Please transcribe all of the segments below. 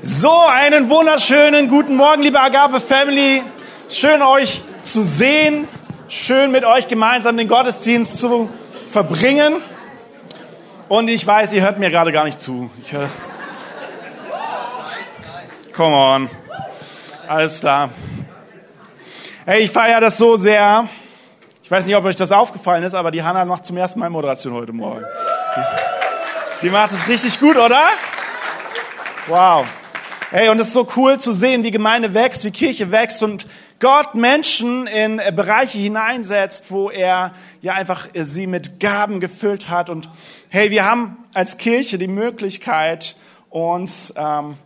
So, einen wunderschönen guten Morgen, liebe Agape Family. Schön euch zu sehen. Schön mit euch gemeinsam den Gottesdienst zu verbringen. Und ich weiß, ihr hört mir gerade gar nicht zu. Ich höre. Come on. Alles klar. Hey, ich feiere das so sehr. Ich weiß nicht, ob euch das aufgefallen ist, aber die Hanna macht zum ersten Mal Moderation heute Morgen. Die macht es richtig gut, oder? Wow. Hey, und es ist so cool zu sehen, wie Gemeinde wächst, wie Kirche wächst und Gott Menschen in Bereiche hineinsetzt, wo er ja einfach sie mit Gaben gefüllt hat. Und hey, wir haben als Kirche die Möglichkeit, uns ähm,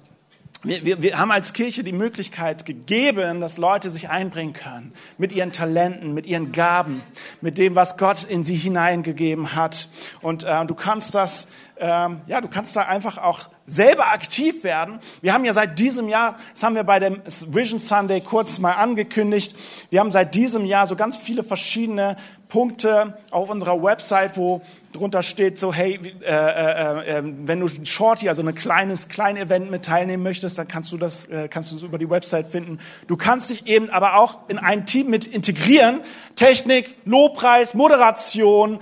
wir, wir, wir haben als Kirche die Möglichkeit gegeben, dass Leute sich einbringen können mit ihren Talenten, mit ihren Gaben, mit dem, was Gott in sie hineingegeben hat. Und äh, du kannst das, ähm, ja, du kannst da einfach auch selber aktiv werden. Wir haben ja seit diesem Jahr, das haben wir bei dem Vision Sunday kurz mal angekündigt, wir haben seit diesem Jahr so ganz viele verschiedene Punkte auf unserer Website, wo drunter steht so, hey, äh, äh, äh, wenn du ein Shorty, also ein kleines, kleines Event mit teilnehmen möchtest, dann kannst du das, äh, kannst du es über die Website finden. Du kannst dich eben aber auch in ein Team mit integrieren. Technik, Lobpreis, Moderation,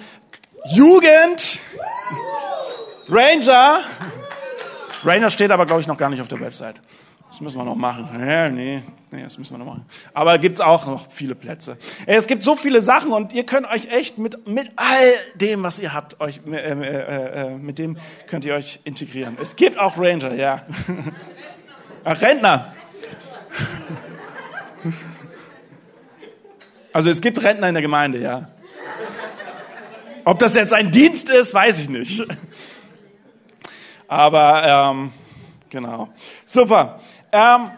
Jugend, Ranger. Ranger steht aber, glaube ich, noch gar nicht auf der Website. Das müssen wir noch machen. Ja, nee, nee, das müssen wir noch machen. Aber gibt auch noch viele Plätze. Es gibt so viele Sachen und ihr könnt euch echt mit, mit all dem, was ihr habt, euch, äh, äh, äh, mit dem könnt ihr euch integrieren. Es gibt auch Ranger, ja. Ach, Rentner. Also es gibt Rentner in der Gemeinde, ja. Ob das jetzt ein Dienst ist, weiß ich nicht. Aber ähm, genau. Super. Ähm,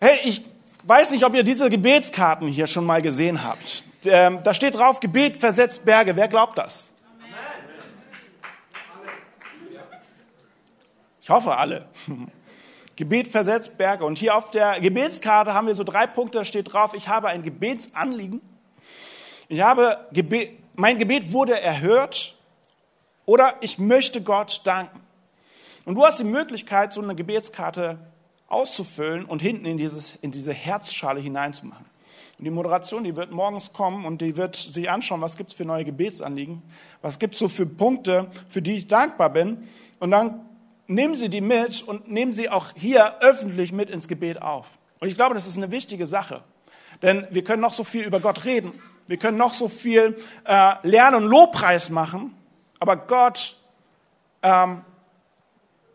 hey, ich weiß nicht, ob ihr diese Gebetskarten hier schon mal gesehen habt. Ähm, da steht drauf, Gebet versetzt Berge. Wer glaubt das? Ich hoffe alle. Gebet versetzt Berge. Und hier auf der Gebetskarte haben wir so drei Punkte, da steht drauf, ich habe ein Gebetsanliegen. Ich habe Gebet, mein Gebet wurde erhört oder ich möchte Gott danken. Und du hast die Möglichkeit, so eine Gebetskarte auszufüllen und hinten in, dieses, in diese Herzschale hineinzumachen. Und die Moderation, die wird morgens kommen und die wird sich anschauen, was gibt es für neue Gebetsanliegen, was gibt es so für Punkte, für die ich dankbar bin. Und dann nehmen Sie die mit und nehmen Sie auch hier öffentlich mit ins Gebet auf. Und ich glaube, das ist eine wichtige Sache. Denn wir können noch so viel über Gott reden, wir können noch so viel äh, Lernen und Lobpreis machen, aber Gott ähm,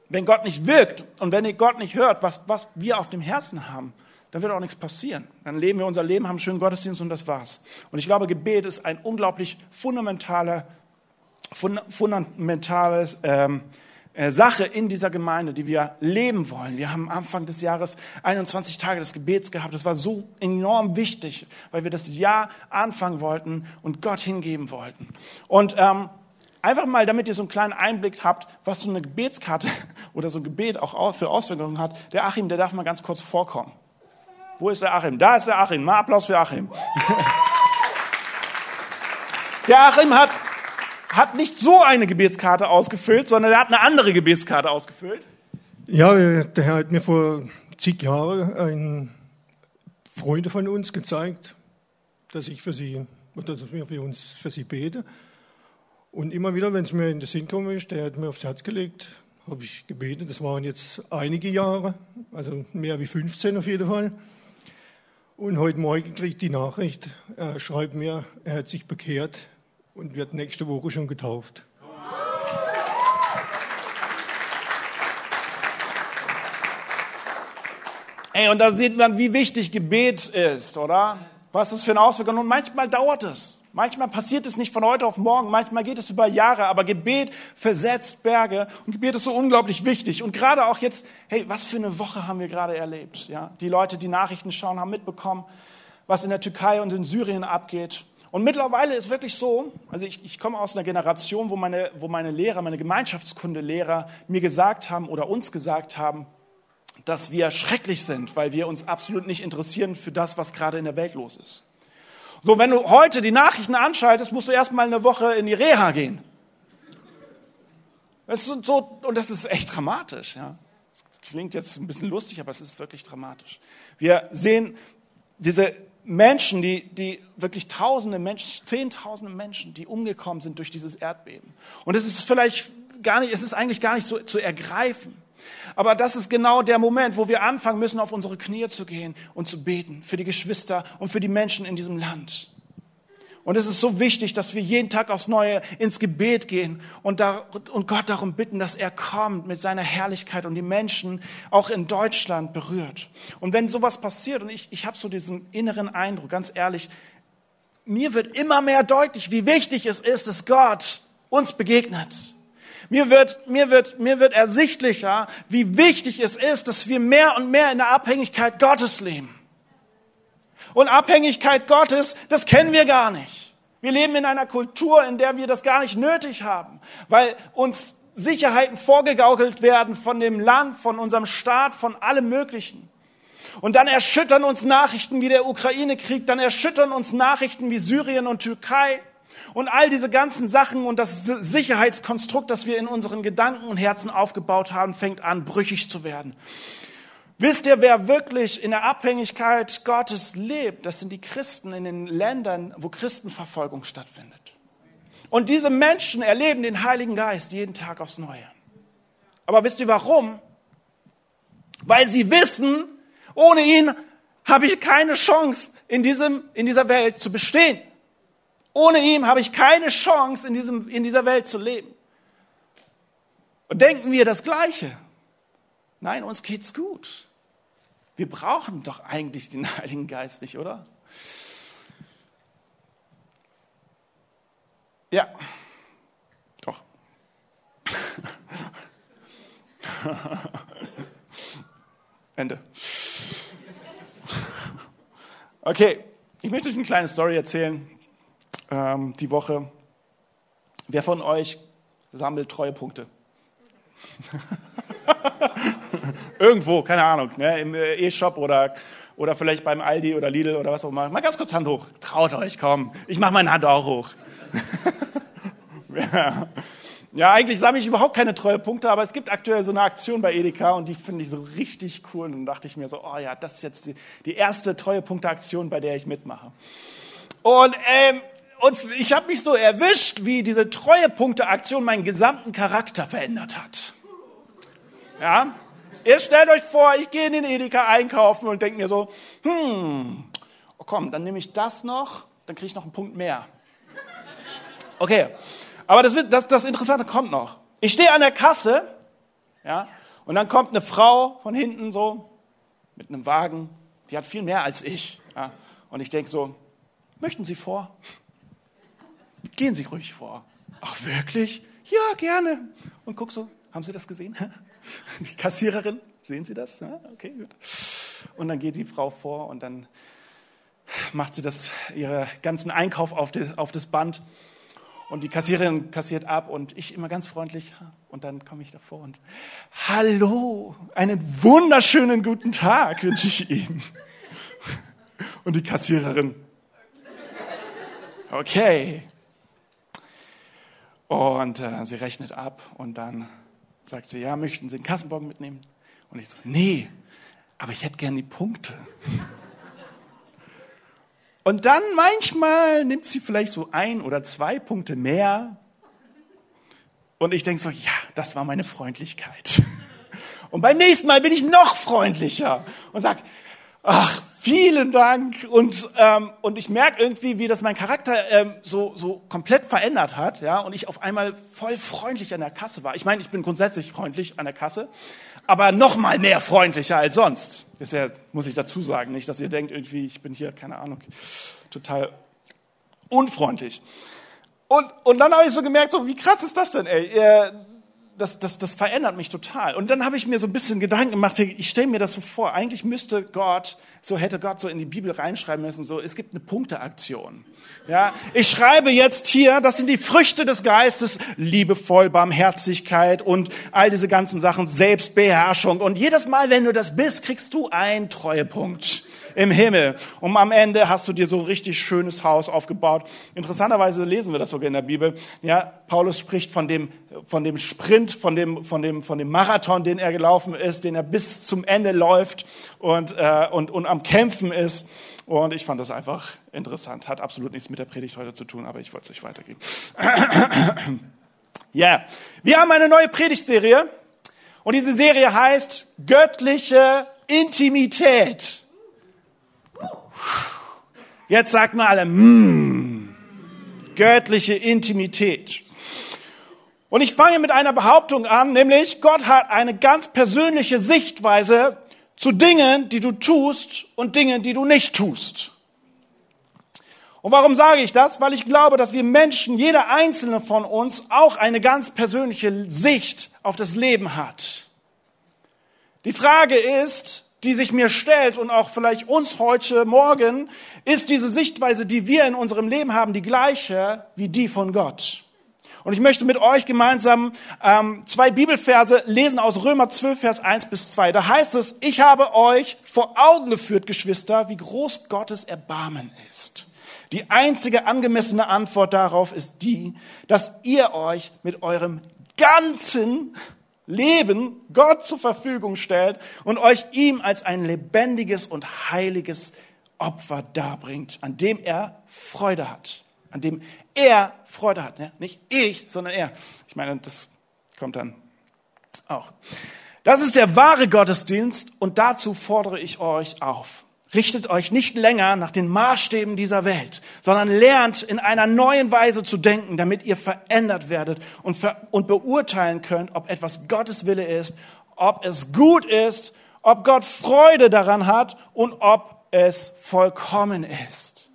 wenn Gott nicht wirkt und wenn Gott nicht hört, was, was wir auf dem Herzen haben, dann wird auch nichts passieren. Dann leben wir unser Leben, haben einen schönen Gottesdienst und das war's. Und ich glaube, Gebet ist ein unglaublich fundamentale, fundamentale ähm, äh, Sache in dieser Gemeinde, die wir leben wollen. Wir haben Anfang des Jahres 21 Tage des Gebets gehabt. Das war so enorm wichtig, weil wir das Jahr anfangen wollten und Gott hingeben wollten. Und ähm, Einfach mal, damit ihr so einen kleinen Einblick habt, was so eine Gebetskarte oder so ein Gebet auch für Auswirkungen hat. Der Achim, der darf mal ganz kurz vorkommen. Wo ist der Achim? Da ist der Achim. Mal Applaus für Achim. Der Achim hat, hat nicht so eine Gebetskarte ausgefüllt, sondern er hat eine andere Gebetskarte ausgefüllt. Ja, der Herr hat mir vor zig Jahren einen Freund von uns gezeigt, dass ich für sie, dass wir für uns für sie bete. Und immer wieder, wenn es mir in den Sinn gekommen ist, der hat mir aufs Herz gelegt, habe ich gebetet. Das waren jetzt einige Jahre, also mehr wie 15 auf jeden Fall. Und heute Morgen kriege ich die Nachricht, er schreibt mir, er hat sich bekehrt und wird nächste Woche schon getauft. Ey, und da sieht man, wie wichtig Gebet ist, oder? Was das für eine Auswirkung? Und manchmal dauert es. Manchmal passiert es nicht von heute auf morgen, manchmal geht es über Jahre, aber Gebet versetzt Berge und Gebet ist so unglaublich wichtig. Und gerade auch jetzt, hey, was für eine Woche haben wir gerade erlebt? Ja, die Leute, die Nachrichten schauen, haben mitbekommen, was in der Türkei und in Syrien abgeht. Und mittlerweile ist wirklich so, also ich, ich komme aus einer Generation, wo meine, wo meine Lehrer, meine Gemeinschaftskundelehrer mir gesagt haben oder uns gesagt haben, dass wir schrecklich sind, weil wir uns absolut nicht interessieren für das, was gerade in der Welt los ist. So, wenn du heute die Nachrichten anschaltest, musst du erstmal eine Woche in die Reha gehen. Das ist so, und das ist echt dramatisch, ja. klingt jetzt ein bisschen lustig, aber es ist wirklich dramatisch. Wir sehen diese Menschen, die, die wirklich tausende Menschen, zehntausende Menschen, die umgekommen sind durch dieses Erdbeben. Und es ist vielleicht gar nicht, es ist eigentlich gar nicht so zu ergreifen. Aber das ist genau der Moment, wo wir anfangen müssen, auf unsere Knie zu gehen und zu beten für die Geschwister und für die Menschen in diesem Land. Und es ist so wichtig, dass wir jeden Tag aufs Neue ins Gebet gehen und, da, und Gott darum bitten, dass er kommt mit seiner Herrlichkeit und die Menschen auch in Deutschland berührt. Und wenn sowas passiert, und ich, ich habe so diesen inneren Eindruck, ganz ehrlich, mir wird immer mehr deutlich, wie wichtig es ist, dass Gott uns begegnet. Mir wird, mir wird, mir wird ersichtlicher, wie wichtig es ist, dass wir mehr und mehr in der Abhängigkeit Gottes leben. Und Abhängigkeit Gottes, das kennen wir gar nicht. Wir leben in einer Kultur, in der wir das gar nicht nötig haben, weil uns Sicherheiten vorgegaukelt werden von dem Land, von unserem Staat, von allem Möglichen. Und dann erschüttern uns Nachrichten wie der Ukraine-Krieg, dann erschüttern uns Nachrichten wie Syrien und Türkei. Und all diese ganzen Sachen und das Sicherheitskonstrukt, das wir in unseren Gedanken und Herzen aufgebaut haben, fängt an, brüchig zu werden. Wisst ihr, wer wirklich in der Abhängigkeit Gottes lebt? Das sind die Christen in den Ländern, wo Christenverfolgung stattfindet. Und diese Menschen erleben den Heiligen Geist jeden Tag aufs Neue. Aber wisst ihr warum? Weil sie wissen, ohne ihn habe ich keine Chance, in, diesem, in dieser Welt zu bestehen. Ohne ihn habe ich keine Chance, in, diesem, in dieser Welt zu leben. Und denken wir das Gleiche? Nein, uns geht's gut. Wir brauchen doch eigentlich den Heiligen Geist nicht, oder? Ja, doch. Ende. Okay, ich möchte euch eine kleine Story erzählen. Ähm, die Woche. Wer von euch sammelt Treuepunkte? Irgendwo, keine Ahnung, ne, im äh, E-Shop oder, oder vielleicht beim Aldi oder Lidl oder was auch immer. Mal ganz kurz Hand hoch. Traut euch, komm. Ich mache meine Hand auch hoch. ja. ja, eigentlich sammle ich überhaupt keine Treuepunkte, aber es gibt aktuell so eine Aktion bei Edeka und die finde ich so richtig cool. Und dann dachte ich mir so, oh ja, das ist jetzt die, die erste Treuepunkte-Aktion, bei der ich mitmache. Und ähm, und ich habe mich so erwischt, wie diese Treuepunkte-Aktion meinen gesamten Charakter verändert hat. Ja? Ihr stellt euch vor, ich gehe in den Edeka einkaufen und denke mir so, hm, oh komm, dann nehme ich das noch, dann kriege ich noch einen Punkt mehr. Okay, aber das, das, das Interessante kommt noch. Ich stehe an der Kasse, ja, und dann kommt eine Frau von hinten so mit einem Wagen, die hat viel mehr als ich. Ja, und ich denke so, möchten Sie vor? Gehen Sie ruhig vor. Ach wirklich? Ja, gerne. Und guck so, haben Sie das gesehen? Die Kassiererin, sehen Sie das? Okay, gut. Und dann geht die Frau vor und dann macht sie das, ihre ganzen Einkauf auf, die, auf das Band. Und die Kassiererin kassiert ab und ich immer ganz freundlich. Und dann komme ich davor und Hallo, einen wunderschönen guten Tag wünsche ich Ihnen. Und die Kassiererin. Okay. Und äh, sie rechnet ab und dann sagt sie, ja, möchten Sie den Kassenbon mitnehmen? Und ich so, nee, aber ich hätte gern die Punkte. Und dann manchmal nimmt sie vielleicht so ein oder zwei Punkte mehr. Und ich denke so, ja, das war meine Freundlichkeit. Und beim nächsten Mal bin ich noch freundlicher und sage, ach, vielen Dank. Und, ähm, und ich merke irgendwie, wie das mein Charakter ähm, so, so komplett verändert hat. Ja? Und ich auf einmal voll freundlich an der Kasse war. Ich meine, ich bin grundsätzlich freundlich an der Kasse, aber noch mal mehr freundlicher als sonst. Das ja, muss ich dazu sagen, nicht, dass ihr denkt, irgendwie, ich bin hier, keine Ahnung, total unfreundlich. Und, und dann habe ich so gemerkt, so, wie krass ist das denn, ey? das, das, das verändert mich total. Und dann habe ich mir so ein bisschen Gedanken gemacht, ich stelle mir das so vor, eigentlich müsste Gott, so hätte Gott so in die Bibel reinschreiben müssen, so, es gibt eine Punkteaktion. Ja, ich schreibe jetzt hier, das sind die Früchte des Geistes, liebevoll, Barmherzigkeit und all diese ganzen Sachen, Selbstbeherrschung. Und jedes Mal, wenn du das bist, kriegst du einen Treuepunkt im Himmel. Und am Ende hast du dir so ein richtig schönes Haus aufgebaut. Interessanterweise lesen wir das sogar in der Bibel. Ja, Paulus spricht von dem, von dem Sprint, von dem, von, dem, von dem Marathon, den er gelaufen ist, den er bis zum Ende läuft und, äh, und, und am Kämpfen ist. Und ich fand das einfach interessant. Hat absolut nichts mit der Predigt heute zu tun, aber ich wollte es euch weitergeben. Ja, yeah. wir haben eine neue Predigtserie und diese Serie heißt Göttliche Intimität. Jetzt sagt mal alle, mm, göttliche Intimität. Und ich fange mit einer Behauptung an, nämlich Gott hat eine ganz persönliche Sichtweise zu Dingen, die du tust und Dingen, die du nicht tust. Und warum sage ich das? Weil ich glaube, dass wir Menschen, jeder einzelne von uns, auch eine ganz persönliche Sicht auf das Leben hat. Die Frage ist, die sich mir stellt und auch vielleicht uns heute Morgen, ist diese Sichtweise, die wir in unserem Leben haben, die gleiche wie die von Gott. Und ich möchte mit euch gemeinsam ähm, zwei Bibelverse lesen aus Römer 12, Vers 1 bis 2. Da heißt es, ich habe euch vor Augen geführt, Geschwister, wie groß Gottes Erbarmen ist. Die einzige angemessene Antwort darauf ist die, dass ihr euch mit eurem ganzen Leben Gott zur Verfügung stellt und euch ihm als ein lebendiges und heiliges Opfer darbringt, an dem er Freude hat. An dem er Freude hat. Nicht ich, sondern er. Ich meine, das kommt dann auch. Das ist der wahre Gottesdienst und dazu fordere ich euch auf. Richtet euch nicht länger nach den Maßstäben dieser Welt, sondern lernt in einer neuen Weise zu denken, damit ihr verändert werdet und, ver und beurteilen könnt, ob etwas Gottes Wille ist, ob es gut ist, ob Gott Freude daran hat und ob es vollkommen ist.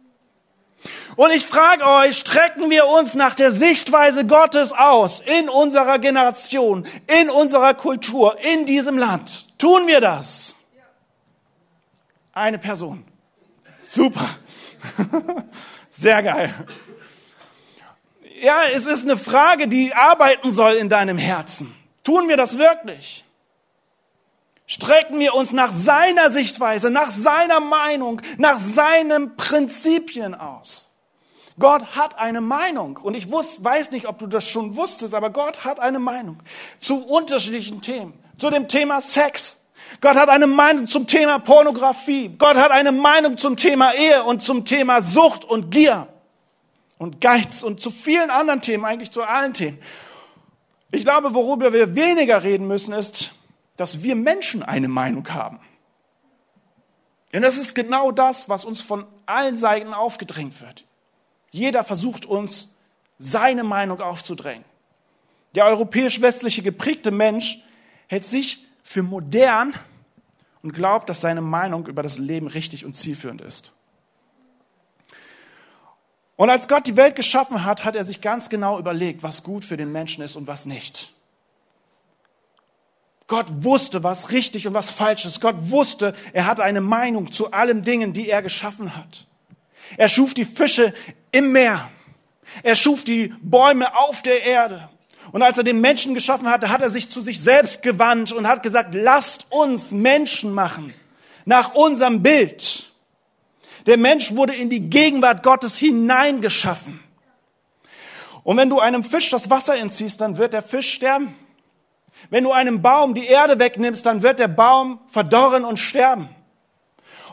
Und ich frage euch, strecken wir uns nach der Sichtweise Gottes aus in unserer Generation, in unserer Kultur, in diesem Land? Tun wir das? Eine Person. Super. Sehr geil. Ja, es ist eine Frage, die arbeiten soll in deinem Herzen. Tun wir das wirklich? Strecken wir uns nach seiner Sichtweise, nach seiner Meinung, nach seinen Prinzipien aus? Gott hat eine Meinung. Und ich wusste, weiß nicht, ob du das schon wusstest, aber Gott hat eine Meinung zu unterschiedlichen Themen. Zu dem Thema Sex, Gott hat eine Meinung zum Thema Pornografie. Gott hat eine Meinung zum Thema Ehe und zum Thema Sucht und Gier und Geiz und zu vielen anderen Themen, eigentlich zu allen Themen. Ich glaube, worüber wir weniger reden müssen, ist, dass wir Menschen eine Meinung haben. Denn das ist genau das, was uns von allen Seiten aufgedrängt wird. Jeder versucht uns, seine Meinung aufzudrängen. Der europäisch-westliche geprägte Mensch hält sich für modern und glaubt, dass seine Meinung über das Leben richtig und zielführend ist. Und als Gott die Welt geschaffen hat, hat er sich ganz genau überlegt, was gut für den Menschen ist und was nicht. Gott wusste, was richtig und was falsch ist. Gott wusste, er hatte eine Meinung zu allen Dingen, die er geschaffen hat. Er schuf die Fische im Meer. Er schuf die Bäume auf der Erde. Und als er den Menschen geschaffen hatte, hat er sich zu sich selbst gewandt und hat gesagt, lasst uns Menschen machen, nach unserem Bild. Der Mensch wurde in die Gegenwart Gottes hineingeschaffen. Und wenn du einem Fisch das Wasser entziehst, dann wird der Fisch sterben. Wenn du einem Baum die Erde wegnimmst, dann wird der Baum verdorren und sterben.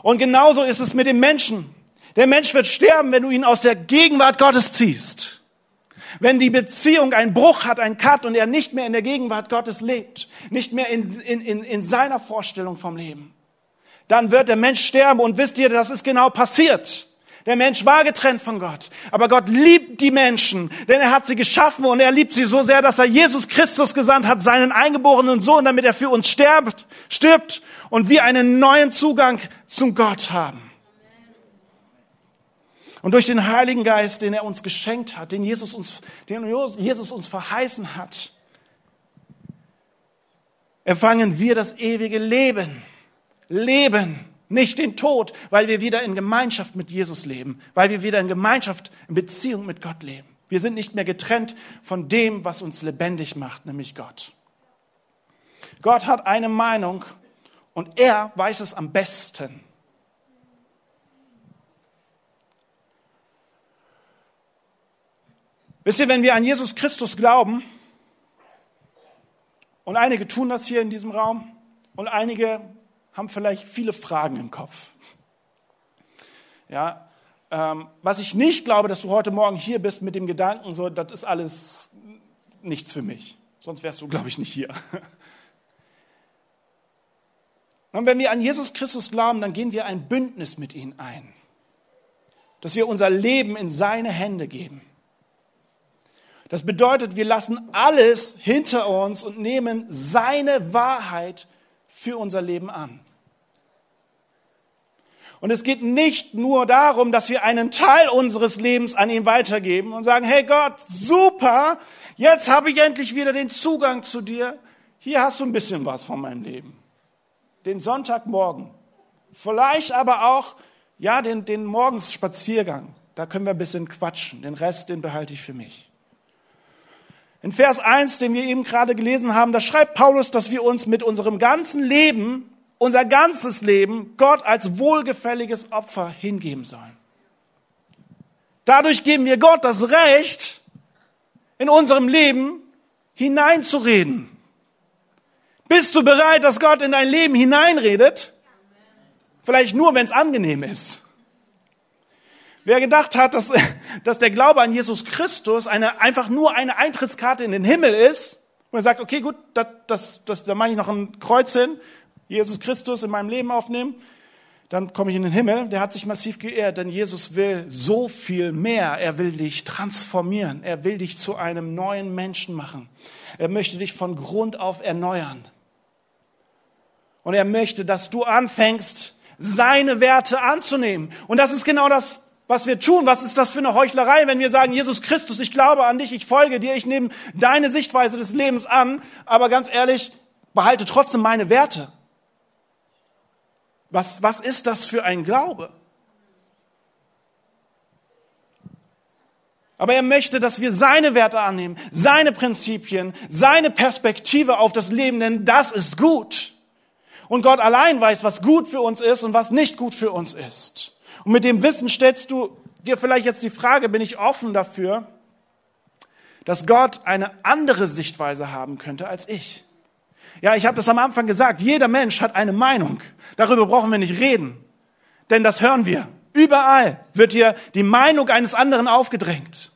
Und genauso ist es mit dem Menschen. Der Mensch wird sterben, wenn du ihn aus der Gegenwart Gottes ziehst. Wenn die Beziehung einen Bruch hat, einen Cut und er nicht mehr in der Gegenwart Gottes lebt, nicht mehr in, in, in, in seiner Vorstellung vom Leben, dann wird der Mensch sterben und wisst ihr, das ist genau passiert. Der Mensch war getrennt von Gott. Aber Gott liebt die Menschen, denn er hat sie geschaffen und er liebt sie so sehr, dass er Jesus Christus gesandt hat, seinen eingeborenen Sohn, damit er für uns stirbt, stirbt und wir einen neuen Zugang zum Gott haben. Und durch den Heiligen Geist, den er uns geschenkt hat, den Jesus uns, den Jesus uns verheißen hat, empfangen wir das ewige Leben. Leben, nicht den Tod, weil wir wieder in Gemeinschaft mit Jesus leben, weil wir wieder in Gemeinschaft, in Beziehung mit Gott leben. Wir sind nicht mehr getrennt von dem, was uns lebendig macht, nämlich Gott. Gott hat eine Meinung und er weiß es am besten. Wisst ihr, wenn wir an Jesus Christus glauben, und einige tun das hier in diesem Raum, und einige haben vielleicht viele Fragen im Kopf. Ja, ähm, was ich nicht glaube, dass du heute Morgen hier bist mit dem Gedanken, so, das ist alles nichts für mich. Sonst wärst du, glaube ich, nicht hier. Und wenn wir an Jesus Christus glauben, dann gehen wir ein Bündnis mit ihm ein. Dass wir unser Leben in seine Hände geben. Das bedeutet, wir lassen alles hinter uns und nehmen seine Wahrheit für unser Leben an. Und es geht nicht nur darum, dass wir einen Teil unseres Lebens an ihn weitergeben und sagen, hey Gott, super, jetzt habe ich endlich wieder den Zugang zu dir. Hier hast du ein bisschen was von meinem Leben. Den Sonntagmorgen. Vielleicht aber auch, ja, den, den Morgensspaziergang. Da können wir ein bisschen quatschen. Den Rest, den behalte ich für mich. In Vers 1, den wir eben gerade gelesen haben, da schreibt Paulus, dass wir uns mit unserem ganzen Leben unser ganzes Leben Gott als wohlgefälliges Opfer hingeben sollen. Dadurch geben wir Gott das Recht, in unserem Leben hineinzureden. Bist du bereit, dass Gott in dein Leben hineinredet? Vielleicht nur, wenn es angenehm ist. Wer gedacht hat, dass, dass der Glaube an Jesus Christus eine, einfach nur eine Eintrittskarte in den Himmel ist, und er sagt, okay, gut, das, das, das, da mache ich noch ein Kreuz hin Jesus Christus in meinem Leben aufnehmen, dann komme ich in den Himmel. Der hat sich massiv geehrt, denn Jesus will so viel mehr. Er will dich transformieren. Er will dich zu einem neuen Menschen machen. Er möchte dich von Grund auf erneuern. Und er möchte, dass du anfängst, seine Werte anzunehmen. Und das ist genau das, was wir tun. Was ist das für eine Heuchlerei, wenn wir sagen, Jesus Christus, ich glaube an dich, ich folge dir, ich nehme deine Sichtweise des Lebens an, aber ganz ehrlich, behalte trotzdem meine Werte. Was, was ist das für ein Glaube? Aber er möchte, dass wir seine Werte annehmen, seine Prinzipien, seine Perspektive auf das Leben, denn das ist gut. Und Gott allein weiß, was gut für uns ist und was nicht gut für uns ist. Und mit dem Wissen stellst du dir vielleicht jetzt die Frage, bin ich offen dafür, dass Gott eine andere Sichtweise haben könnte als ich? Ja, ich habe das am Anfang gesagt, jeder Mensch hat eine Meinung. Darüber brauchen wir nicht reden, denn das hören wir. Überall wird hier die Meinung eines anderen aufgedrängt.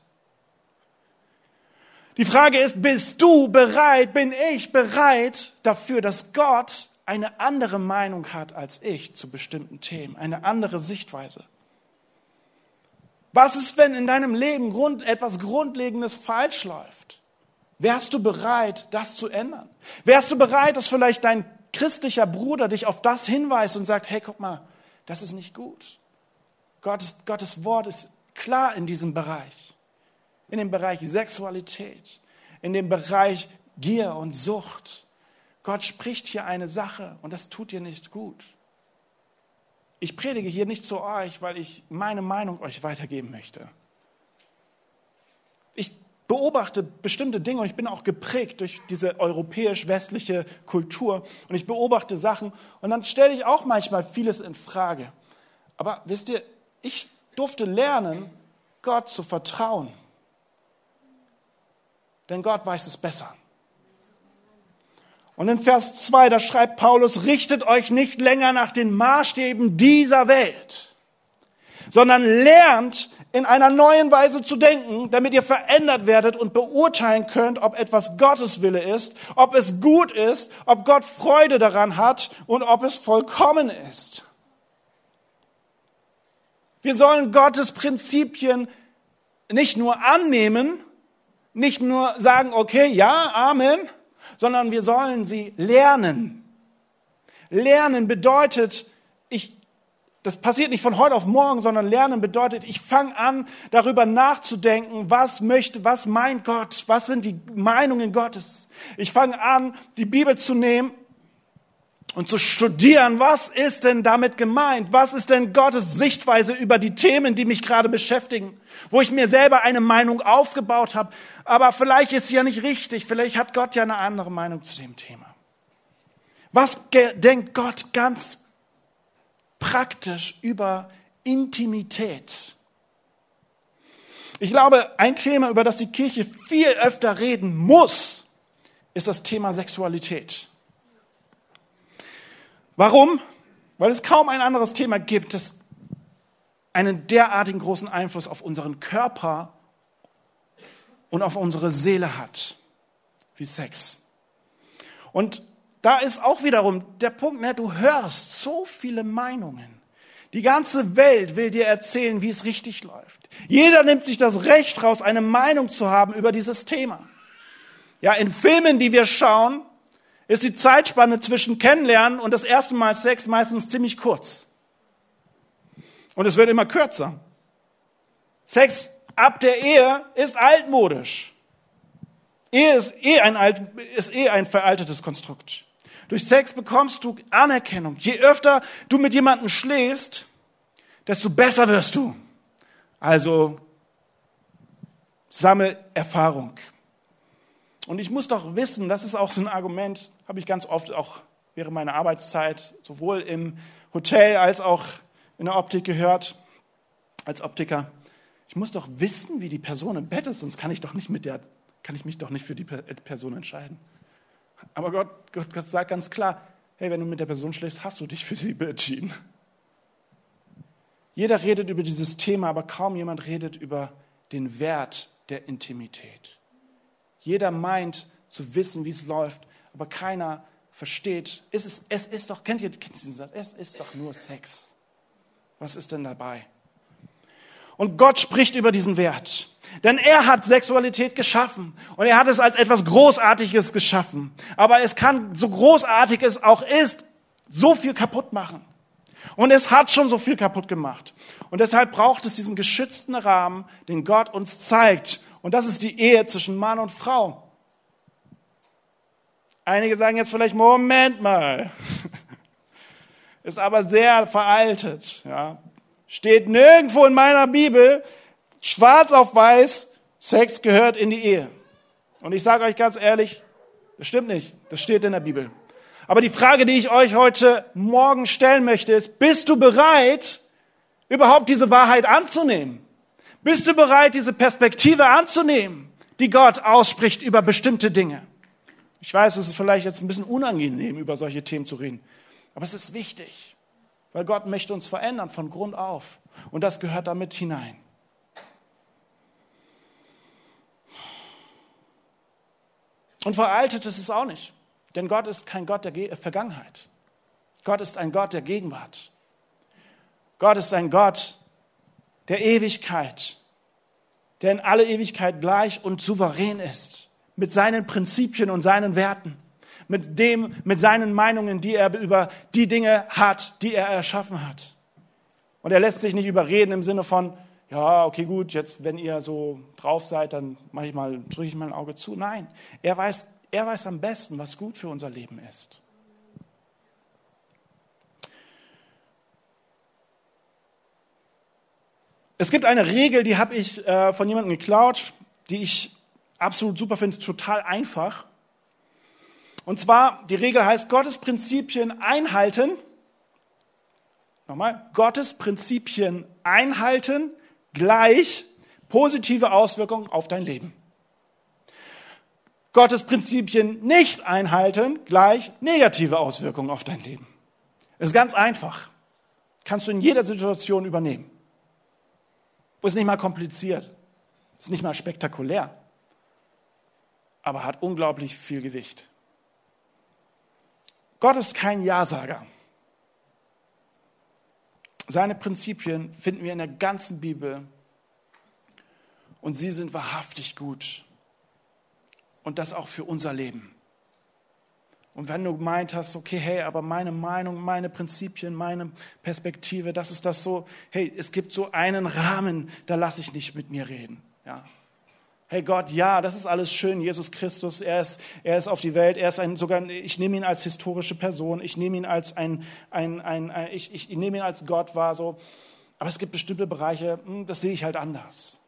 Die Frage ist, bist du bereit, bin ich bereit dafür, dass Gott eine andere Meinung hat als ich zu bestimmten Themen, eine andere Sichtweise? Was ist, wenn in deinem Leben Grund, etwas Grundlegendes falsch läuft? Wärst du bereit, das zu ändern? Wärst du bereit, dass vielleicht dein christlicher Bruder dich auf das hinweist und sagt, hey, guck mal, das ist nicht gut. Gottes, Gottes Wort ist klar in diesem Bereich. In dem Bereich Sexualität, in dem Bereich Gier und Sucht. Gott spricht hier eine Sache und das tut dir nicht gut. Ich predige hier nicht zu euch, weil ich meine Meinung euch weitergeben möchte. Ich beobachte bestimmte Dinge und ich bin auch geprägt durch diese europäisch-westliche Kultur und ich beobachte Sachen und dann stelle ich auch manchmal vieles in Frage. Aber wisst ihr, ich durfte lernen, Gott zu vertrauen. Denn Gott weiß es besser. Und in Vers 2, da schreibt Paulus, richtet euch nicht länger nach den Maßstäben dieser Welt, sondern lernt in einer neuen Weise zu denken, damit ihr verändert werdet und beurteilen könnt, ob etwas Gottes Wille ist, ob es gut ist, ob Gott Freude daran hat und ob es vollkommen ist. Wir sollen Gottes Prinzipien nicht nur annehmen, nicht nur sagen, okay, ja, Amen, sondern wir sollen sie lernen. Lernen bedeutet, ich das passiert nicht von heute auf morgen, sondern lernen bedeutet, ich fange an, darüber nachzudenken, was möchte, was meint Gott, was sind die Meinungen Gottes. Ich fange an, die Bibel zu nehmen und zu studieren, was ist denn damit gemeint? Was ist denn Gottes Sichtweise über die Themen, die mich gerade beschäftigen? Wo ich mir selber eine Meinung aufgebaut habe, aber vielleicht ist sie ja nicht richtig, vielleicht hat Gott ja eine andere Meinung zu dem Thema. Was denkt Gott ganz praktisch über Intimität. Ich glaube, ein Thema, über das die Kirche viel öfter reden muss, ist das Thema Sexualität. Warum? Weil es kaum ein anderes Thema gibt, das einen derartigen großen Einfluss auf unseren Körper und auf unsere Seele hat, wie Sex. Und da ist auch wiederum der Punkt, ne, du hörst so viele Meinungen. Die ganze Welt will dir erzählen, wie es richtig läuft. Jeder nimmt sich das Recht raus, eine Meinung zu haben über dieses Thema. Ja, in Filmen, die wir schauen, ist die Zeitspanne zwischen Kennenlernen und das erste Mal Sex meistens ziemlich kurz. Und es wird immer kürzer. Sex ab der Ehe ist altmodisch. Ehe ist eh ein, alt, ist eh ein veraltetes Konstrukt. Durch Sex bekommst du Anerkennung. Je öfter du mit jemandem schläfst, desto besser wirst du. Also sammel Erfahrung. Und ich muss doch wissen, das ist auch so ein Argument, habe ich ganz oft auch während meiner Arbeitszeit sowohl im Hotel als auch in der Optik gehört, als Optiker. Ich muss doch wissen, wie die Person im Bett ist, sonst kann ich doch nicht mit der, kann ich mich doch nicht für die Person entscheiden. Aber Gott, Gott, Gott sagt ganz klar, hey, wenn du mit der Person schläfst, hast du dich für sie entschieden. Jeder redet über dieses Thema, aber kaum jemand redet über den Wert der Intimität. Jeder meint zu wissen, wie es läuft, aber keiner versteht. Es ist, es ist doch, kennt ihr, kennt ihr diesen Satz? Es ist doch nur Sex. Was ist denn dabei? Und Gott spricht über diesen Wert. Denn er hat Sexualität geschaffen und er hat es als etwas Großartiges geschaffen. Aber es kann, so großartig es auch ist, so viel kaputt machen. Und es hat schon so viel kaputt gemacht. Und deshalb braucht es diesen geschützten Rahmen, den Gott uns zeigt. Und das ist die Ehe zwischen Mann und Frau. Einige sagen jetzt vielleicht, Moment mal. Ist aber sehr veraltet. Ja. Steht nirgendwo in meiner Bibel, schwarz auf weiß, Sex gehört in die Ehe. Und ich sage euch ganz ehrlich, das stimmt nicht. Das steht in der Bibel. Aber die Frage, die ich euch heute Morgen stellen möchte, ist, bist du bereit, überhaupt diese Wahrheit anzunehmen? Bist du bereit, diese Perspektive anzunehmen, die Gott ausspricht über bestimmte Dinge? Ich weiß, es ist vielleicht jetzt ein bisschen unangenehm, über solche Themen zu reden, aber es ist wichtig, weil Gott möchte uns verändern von Grund auf. Und das gehört damit hinein. Und veraltet ist es auch nicht. Denn Gott ist kein Gott der Ge Vergangenheit. Gott ist ein Gott der Gegenwart. Gott ist ein Gott der Ewigkeit, der in alle Ewigkeit gleich und souverän ist, mit seinen Prinzipien und seinen Werten, mit dem, mit seinen Meinungen, die er über die Dinge hat, die er erschaffen hat. Und er lässt sich nicht überreden im Sinne von, ja, okay, gut, jetzt, wenn ihr so drauf seid, dann mache ich mal, drücke ich mal ein Auge zu. Nein, er weiß, er weiß am besten, was gut für unser Leben ist. Es gibt eine Regel, die habe ich äh, von jemandem geklaut, die ich absolut super finde, total einfach. Und zwar, die Regel heißt, Gottes Prinzipien einhalten. Nochmal, Gottes Prinzipien einhalten gleich positive Auswirkungen auf dein Leben. Gottes Prinzipien nicht einhalten gleich negative Auswirkungen auf dein Leben. Ist ganz einfach. Kannst du in jeder Situation übernehmen. Ist nicht mal kompliziert. Ist nicht mal spektakulär. Aber hat unglaublich viel Gewicht. Gott ist kein Ja-Sager. Seine Prinzipien finden wir in der ganzen Bibel und sie sind wahrhaftig gut. Und das auch für unser Leben. Und wenn du meint hast, okay, hey, aber meine Meinung, meine Prinzipien, meine Perspektive, das ist das so, hey, es gibt so einen Rahmen, da lasse ich nicht mit mir reden. Ja, Hey Gott, ja, das ist alles schön. Jesus Christus, er ist, er ist auf die Welt. Er ist ein, sogar, ich nehme ihn als historische Person. Ich nehme ihn als ein, ein, ein, ein ich, ich nehme ihn als Gott wahr, so. Aber es gibt bestimmte Bereiche, hm, das sehe ich halt anders.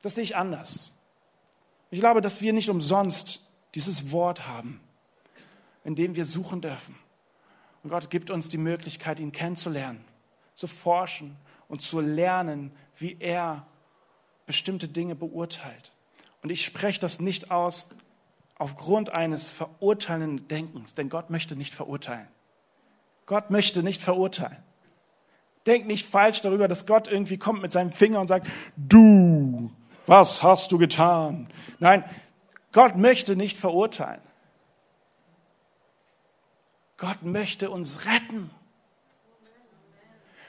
Das sehe ich anders. Ich glaube, dass wir nicht umsonst dieses Wort haben, in dem wir suchen dürfen. Und Gott gibt uns die Möglichkeit, ihn kennenzulernen, zu forschen und zu lernen, wie er bestimmte Dinge beurteilt. Und ich spreche das nicht aus aufgrund eines verurteilenden Denkens, denn Gott möchte nicht verurteilen. Gott möchte nicht verurteilen. Denk nicht falsch darüber, dass Gott irgendwie kommt mit seinem Finger und sagt, du, was hast du getan? Nein, Gott möchte nicht verurteilen. Gott möchte uns retten.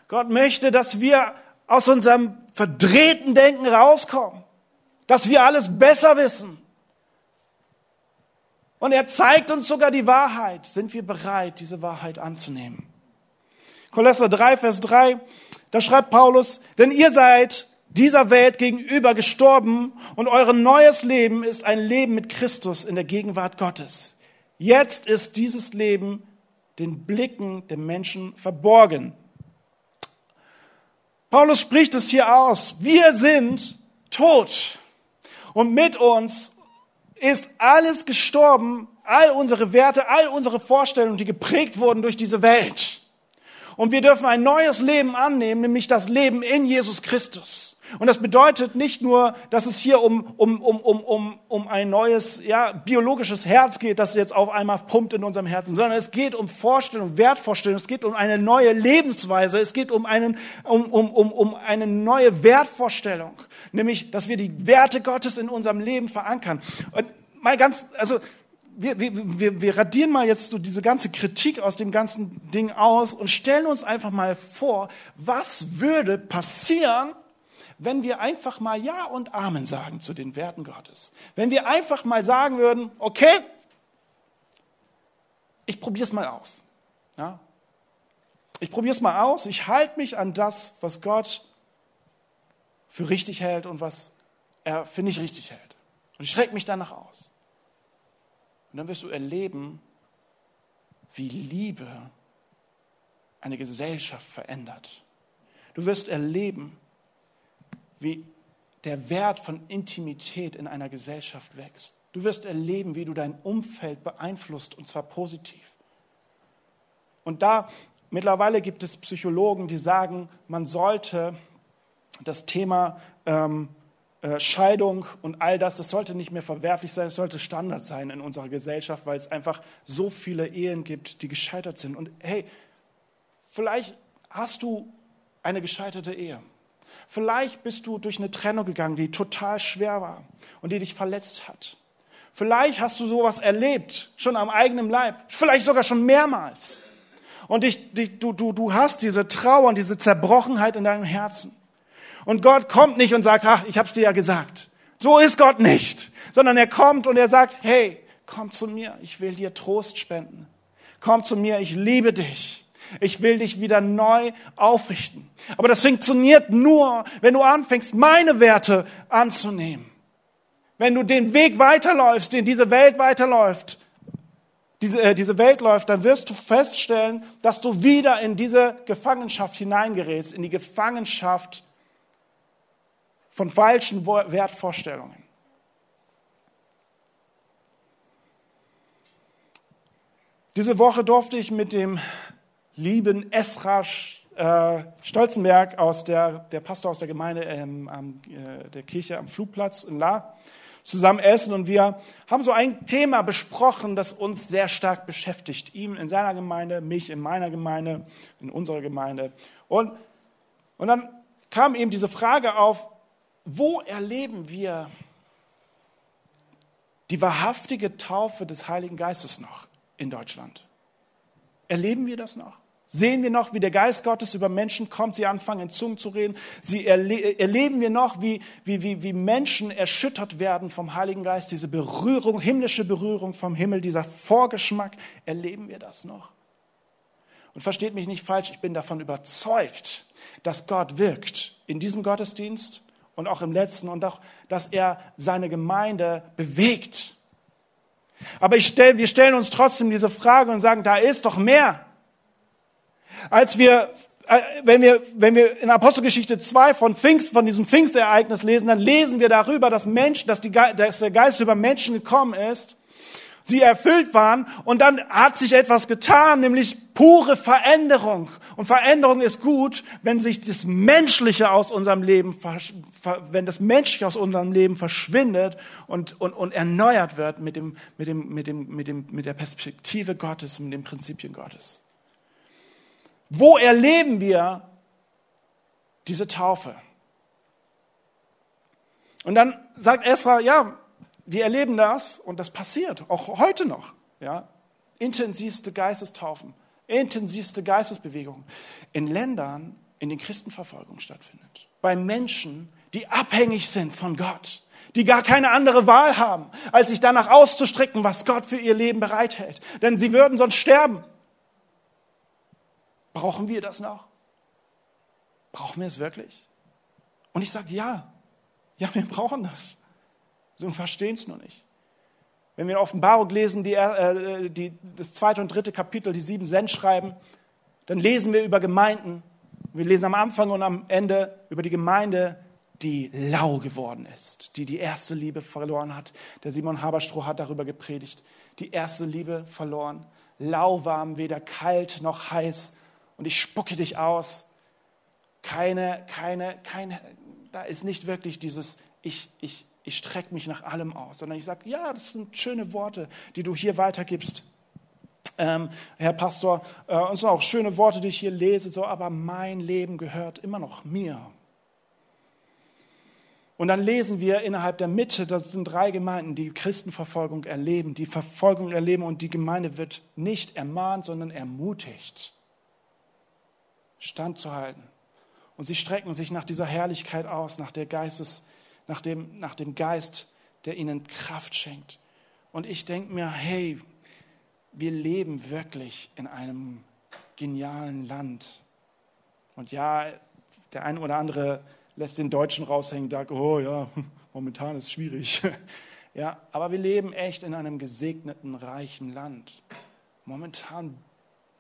Gott möchte, dass wir aus unserem verdrehten Denken rauskommen, dass wir alles besser wissen. Und er zeigt uns sogar die Wahrheit. Sind wir bereit, diese Wahrheit anzunehmen? Kolosser 3, Vers 3, da schreibt Paulus, denn ihr seid dieser Welt gegenüber gestorben und euer neues Leben ist ein Leben mit Christus in der Gegenwart Gottes. Jetzt ist dieses Leben den Blicken der Menschen verborgen. Paulus spricht es hier aus. Wir sind tot. Und mit uns ist alles gestorben, all unsere Werte, all unsere Vorstellungen, die geprägt wurden durch diese Welt. Und wir dürfen ein neues Leben annehmen, nämlich das Leben in Jesus Christus. Und das bedeutet nicht nur, dass es hier um, um, um, um, um, um ein neues ja, biologisches Herz geht, das jetzt auf einmal pumpt in unserem Herzen, sondern es geht um Vorstellung, Wertvorstellung, es geht um eine neue Lebensweise, es geht um, einen, um, um, um, um eine neue Wertvorstellung, nämlich, dass wir die Werte Gottes in unserem Leben verankern. Und mal ganz, also wir, wir, wir radieren mal jetzt so diese ganze Kritik aus dem ganzen Ding aus und stellen uns einfach mal vor, was würde passieren, wenn wir einfach mal Ja und Amen sagen zu den Werten Gottes. Wenn wir einfach mal sagen würden, okay, ich probiere es mal aus. Ja? Ich probiere es mal aus, ich halte mich an das, was Gott für richtig hält und was er für nicht richtig hält. Und ich schrecke mich danach aus. Und dann wirst du erleben, wie Liebe eine Gesellschaft verändert. Du wirst erleben, wie der Wert von Intimität in einer Gesellschaft wächst. Du wirst erleben, wie du dein Umfeld beeinflusst, und zwar positiv. Und da mittlerweile gibt es Psychologen, die sagen, man sollte das Thema ähm, äh, Scheidung und all das, das sollte nicht mehr verwerflich sein, es sollte Standard sein in unserer Gesellschaft, weil es einfach so viele Ehen gibt, die gescheitert sind. Und hey, vielleicht hast du eine gescheiterte Ehe. Vielleicht bist du durch eine Trennung gegangen, die total schwer war und die dich verletzt hat. Vielleicht hast du sowas erlebt, schon am eigenen Leib, vielleicht sogar schon mehrmals. Und dich, dich, du, du, du hast diese Trauer und diese Zerbrochenheit in deinem Herzen. Und Gott kommt nicht und sagt, ach, ich hab's dir ja gesagt. So ist Gott nicht. Sondern er kommt und er sagt, hey, komm zu mir, ich will dir Trost spenden. Komm zu mir, ich liebe dich. Ich will dich wieder neu aufrichten. Aber das funktioniert nur, wenn du anfängst, meine Werte anzunehmen. Wenn du den Weg weiterläufst, den diese Welt weiterläuft, diese, äh, diese Welt läuft, dann wirst du feststellen, dass du wieder in diese Gefangenschaft hineingerätst, in die Gefangenschaft von falschen Wertvorstellungen. Diese Woche durfte ich mit dem lieben Esra äh, Stolzenberg, aus der, der Pastor aus der Gemeinde, ähm, am, äh, der Kirche am Flugplatz in La, zusammen essen und wir haben so ein Thema besprochen, das uns sehr stark beschäftigt. Ihm in seiner Gemeinde, mich in meiner Gemeinde, in unserer Gemeinde. Und, und dann kam eben diese Frage auf, wo erleben wir die wahrhaftige Taufe des Heiligen Geistes noch in Deutschland? Erleben wir das noch? Sehen wir noch, wie der Geist Gottes über Menschen kommt, sie anfangen in Zungen zu reden? Sie erle erleben wir noch, wie, wie, wie, wie Menschen erschüttert werden vom Heiligen Geist, diese Berührung, himmlische Berührung vom Himmel, dieser Vorgeschmack? Erleben wir das noch? Und versteht mich nicht falsch, ich bin davon überzeugt, dass Gott wirkt in diesem Gottesdienst und auch im letzten und auch, dass er seine Gemeinde bewegt. Aber ich stell, wir stellen uns trotzdem diese Frage und sagen, da ist doch mehr. Als wir, äh, wenn wir, wenn wir in Apostelgeschichte 2 von Pfingst, von diesem Pfingstereignis lesen, dann lesen wir darüber, dass Menschen, dass, die, dass der Geist über Menschen gekommen ist. sie erfüllt waren und dann hat sich etwas getan, nämlich pure Veränderung. Und Veränderung ist gut, wenn sich das Menschliche aus unserem Leben, wenn das Menschliche aus unserem Leben verschwindet und, und, und erneuert wird mit, dem, mit, dem, mit, dem, mit, dem, mit der Perspektive Gottes, mit den Prinzipien Gottes. Wo erleben wir diese Taufe? Und dann sagt Esra, ja, wir erleben das und das passiert, auch heute noch. Ja? Intensivste Geistestaufen, intensivste Geistesbewegungen in Ländern, in denen Christenverfolgung stattfindet. Bei Menschen, die abhängig sind von Gott, die gar keine andere Wahl haben, als sich danach auszustrecken, was Gott für ihr Leben bereithält. Denn sie würden sonst sterben. Brauchen wir das noch? Brauchen wir es wirklich? Und ich sage ja, ja, wir brauchen das. Sie verstehen es nur nicht. Wenn wir in Offenbarung lesen, die, äh, die, das zweite und dritte Kapitel, die sieben schreiben, dann lesen wir über Gemeinden. Wir lesen am Anfang und am Ende über die Gemeinde, die lau geworden ist, die die erste Liebe verloren hat. Der Simon Haberstroh hat darüber gepredigt. Die erste Liebe verloren. Lauwarm, weder kalt noch heiß. Und ich spucke dich aus. Keine, keine, keine, da ist nicht wirklich dieses Ich, ich, ich strecke mich nach allem aus, sondern ich sage, ja, das sind schöne Worte, die du hier weitergibst. Ähm, Herr Pastor, äh, und so auch schöne Worte, die ich hier lese, so, aber mein Leben gehört immer noch mir. Und dann lesen wir innerhalb der Mitte, das sind drei Gemeinden, die Christenverfolgung erleben, die Verfolgung erleben und die Gemeinde wird nicht ermahnt, sondern ermutigt, standzuhalten. Und sie strecken sich nach dieser Herrlichkeit aus, nach der Geistes, nach dem, nach dem Geist, der ihnen Kraft schenkt. Und ich denke mir, hey, wir leben wirklich in einem genialen Land. Und ja, der eine oder andere lässt den Deutschen raushängen, sagt, oh ja, momentan ist es schwierig. Ja, aber wir leben echt in einem gesegneten, reichen Land. Momentan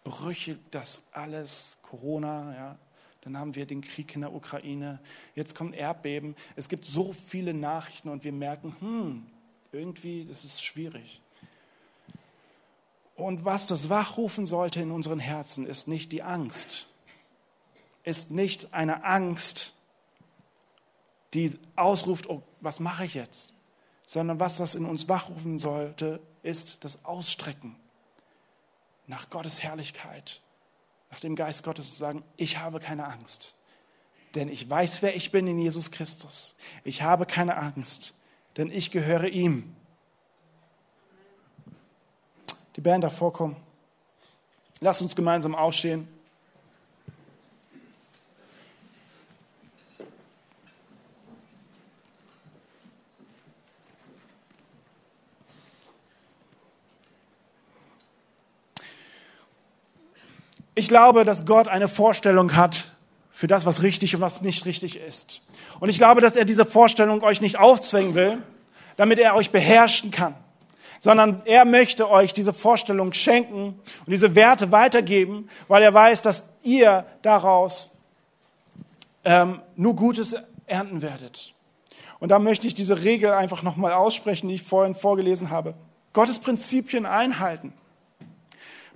brüchelt das alles, Corona, ja, dann haben wir den Krieg in der Ukraine, jetzt kommt Erdbeben. Es gibt so viele Nachrichten und wir merken, hm, irgendwie, das ist schwierig. Und was das wachrufen sollte in unseren Herzen, ist nicht die Angst, ist nicht eine Angst, die ausruft, oh, was mache ich jetzt? Sondern was das in uns wachrufen sollte, ist das Ausstrecken nach Gottes Herrlichkeit, nach dem Geist Gottes zu sagen, ich habe keine Angst, denn ich weiß, wer ich bin in Jesus Christus. Ich habe keine Angst, denn ich gehöre ihm. Die Band davor kommen. Lass uns gemeinsam aufstehen. Ich glaube, dass Gott eine Vorstellung hat für das, was richtig und was nicht richtig ist. Und ich glaube, dass er diese Vorstellung euch nicht aufzwingen will, damit er euch beherrschen kann, sondern er möchte euch diese Vorstellung schenken und diese Werte weitergeben, weil er weiß, dass ihr daraus ähm, nur Gutes ernten werdet. Und da möchte ich diese Regel einfach nochmal aussprechen, die ich vorhin vorgelesen habe. Gottes Prinzipien einhalten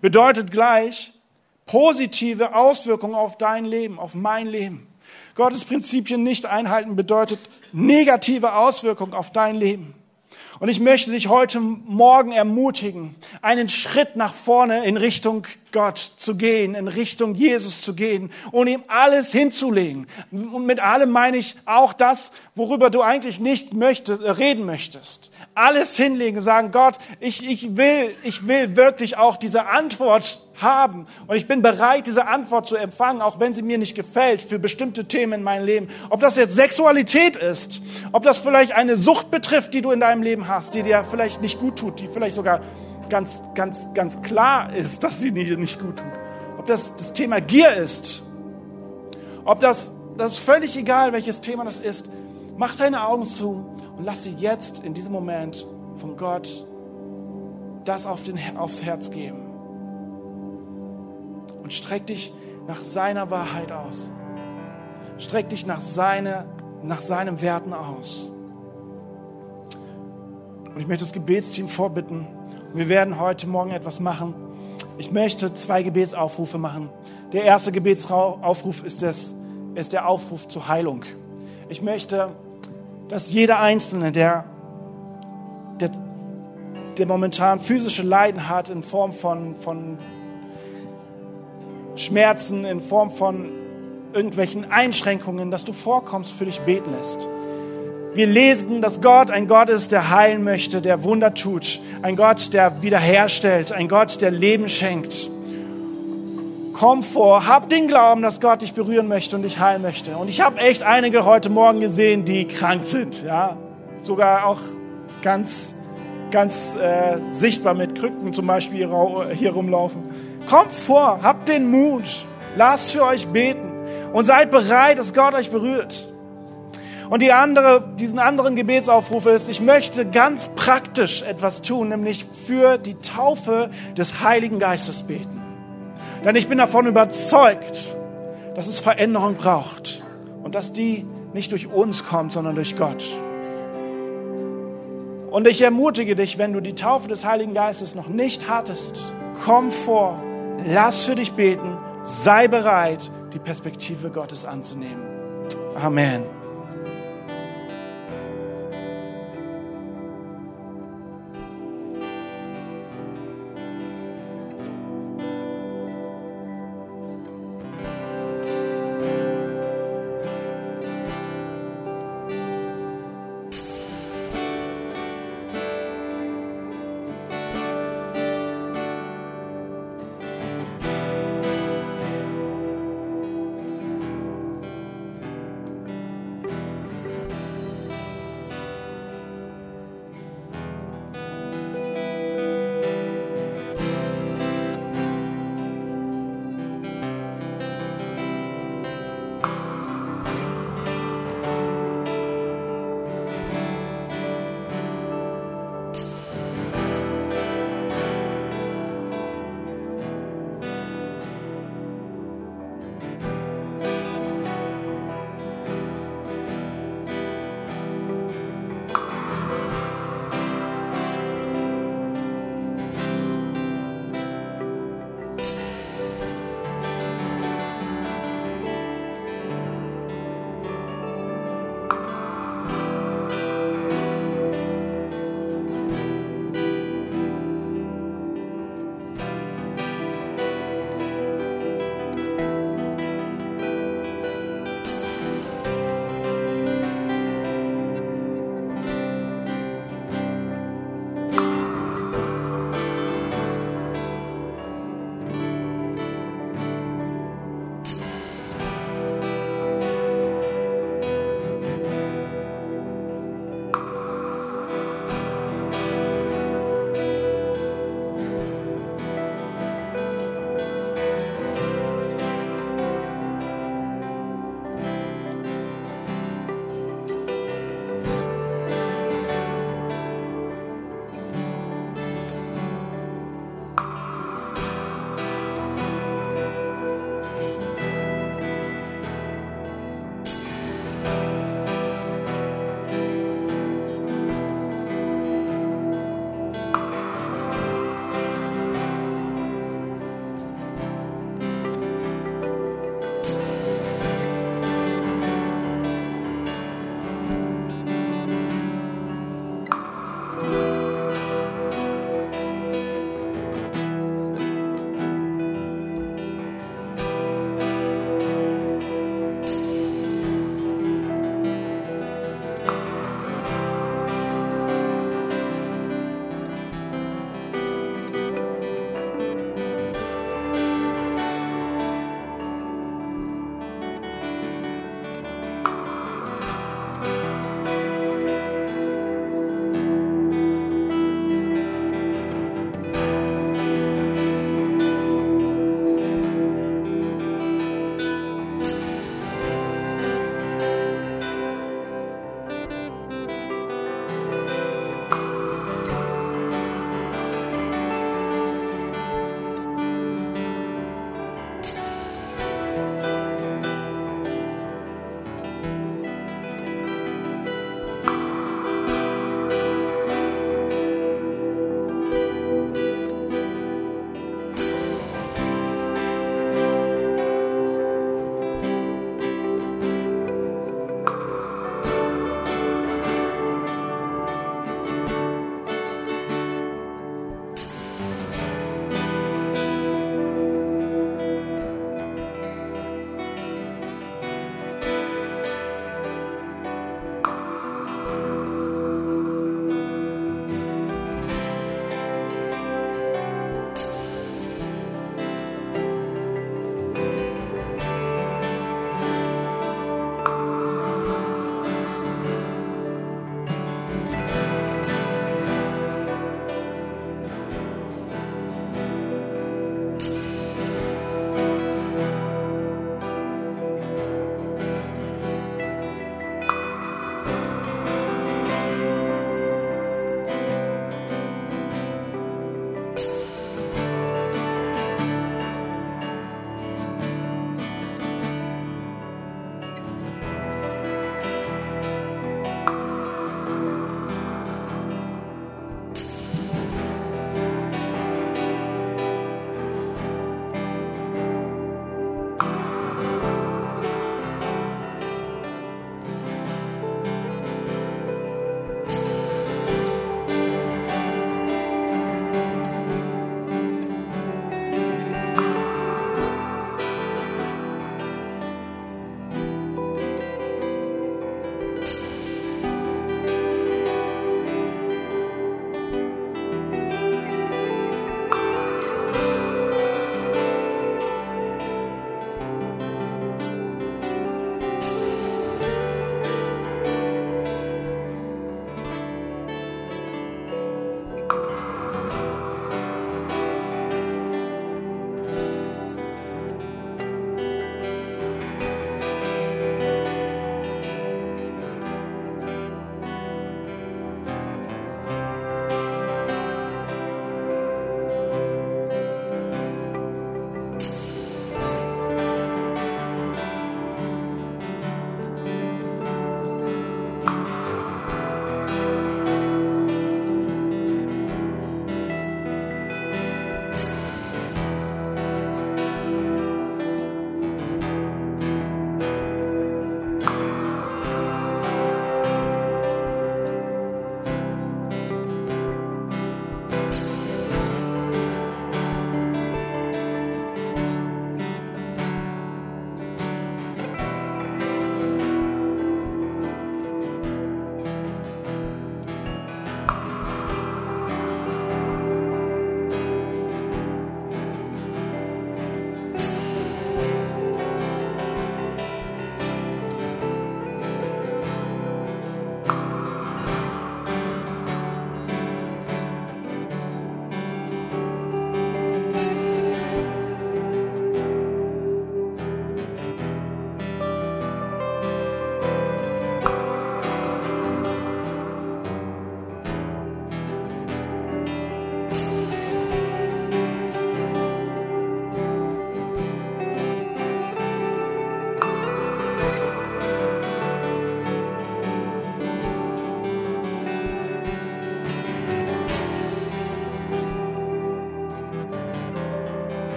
bedeutet gleich, positive Auswirkungen auf dein Leben, auf mein Leben. Gottes Prinzipien nicht einhalten bedeutet negative Auswirkungen auf dein Leben. Und ich möchte dich heute Morgen ermutigen, einen Schritt nach vorne in Richtung Gott zu gehen, in Richtung Jesus zu gehen und ihm alles hinzulegen. Und mit allem meine ich auch das, worüber du eigentlich nicht möchtest, reden möchtest alles hinlegen, sagen, Gott, ich, ich will, ich will wirklich auch diese Antwort haben. Und ich bin bereit, diese Antwort zu empfangen, auch wenn sie mir nicht gefällt, für bestimmte Themen in meinem Leben. Ob das jetzt Sexualität ist, ob das vielleicht eine Sucht betrifft, die du in deinem Leben hast, die dir vielleicht nicht gut tut, die vielleicht sogar ganz, ganz, ganz klar ist, dass sie dir nicht gut tut. Ob das das Thema Gier ist, ob das, das ist völlig egal, welches Thema das ist. Mach deine Augen zu und lass dir jetzt in diesem Moment von Gott das auf den, aufs Herz geben. Und streck dich nach seiner Wahrheit aus. Streck dich nach, seine, nach seinen Werten aus. Und ich möchte das Gebetsteam vorbitten. Wir werden heute Morgen etwas machen. Ich möchte zwei Gebetsaufrufe machen. Der erste Gebetsaufruf ist, das, ist der Aufruf zur Heilung. Ich möchte, dass jeder Einzelne, der, der, der momentan physische Leiden hat in Form von, von Schmerzen, in Form von irgendwelchen Einschränkungen, dass du vorkommst, für dich beten lässt. Wir lesen, dass Gott ein Gott ist, der heilen möchte, der Wunder tut, ein Gott, der wiederherstellt, ein Gott, der Leben schenkt. Komm vor, hab den Glauben, dass Gott dich berühren möchte und dich heilen möchte. Und ich habe echt einige heute Morgen gesehen, die krank sind, ja, sogar auch ganz, ganz äh, sichtbar mit Krücken zum Beispiel hier rumlaufen. Kommt vor, habt den Mut, lasst für euch beten und seid bereit, dass Gott euch berührt. Und die andere, diesen anderen Gebetsaufruf ist, ich möchte ganz praktisch etwas tun, nämlich für die Taufe des Heiligen Geistes beten. Denn ich bin davon überzeugt, dass es Veränderung braucht und dass die nicht durch uns kommt, sondern durch Gott. Und ich ermutige dich, wenn du die Taufe des Heiligen Geistes noch nicht hattest, komm vor, lass für dich beten, sei bereit, die Perspektive Gottes anzunehmen. Amen.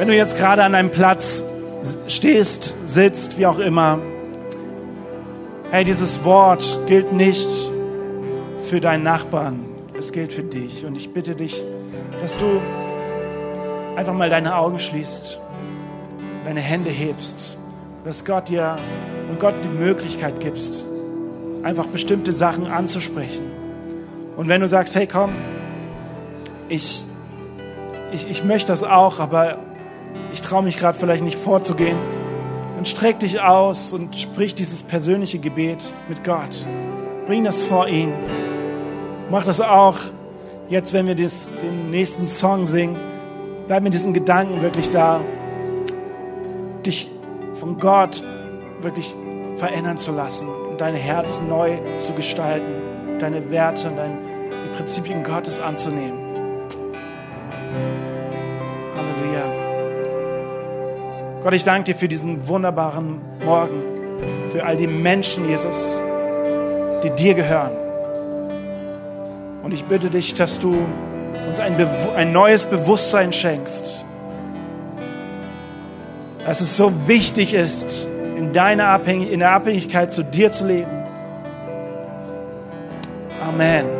Wenn du jetzt gerade an einem Platz stehst, sitzt, wie auch immer, hey, dieses Wort gilt nicht für deinen Nachbarn, es gilt für dich. Und ich bitte dich, dass du einfach mal deine Augen schließt, deine Hände hebst, dass Gott dir und Gott die Möglichkeit gibst, einfach bestimmte Sachen anzusprechen. Und wenn du sagst, hey komm, ich, ich, ich möchte das auch, aber ich traue mich gerade vielleicht nicht vorzugehen, dann streck dich aus und sprich dieses persönliche Gebet mit Gott. Bring das vor ihn. Mach das auch jetzt, wenn wir das, den nächsten Song singen. Bleib mit diesen Gedanken wirklich da, dich von Gott wirklich verändern zu lassen und dein Herz neu zu gestalten, deine Werte und deine, Prinzipien Gottes anzunehmen. Gott, ich danke dir für diesen wunderbaren Morgen, für all die Menschen, Jesus, die dir gehören. Und ich bitte dich, dass du uns ein, ein neues Bewusstsein schenkst, dass es so wichtig ist, in, deiner Abhängig in der Abhängigkeit zu dir zu leben. Amen.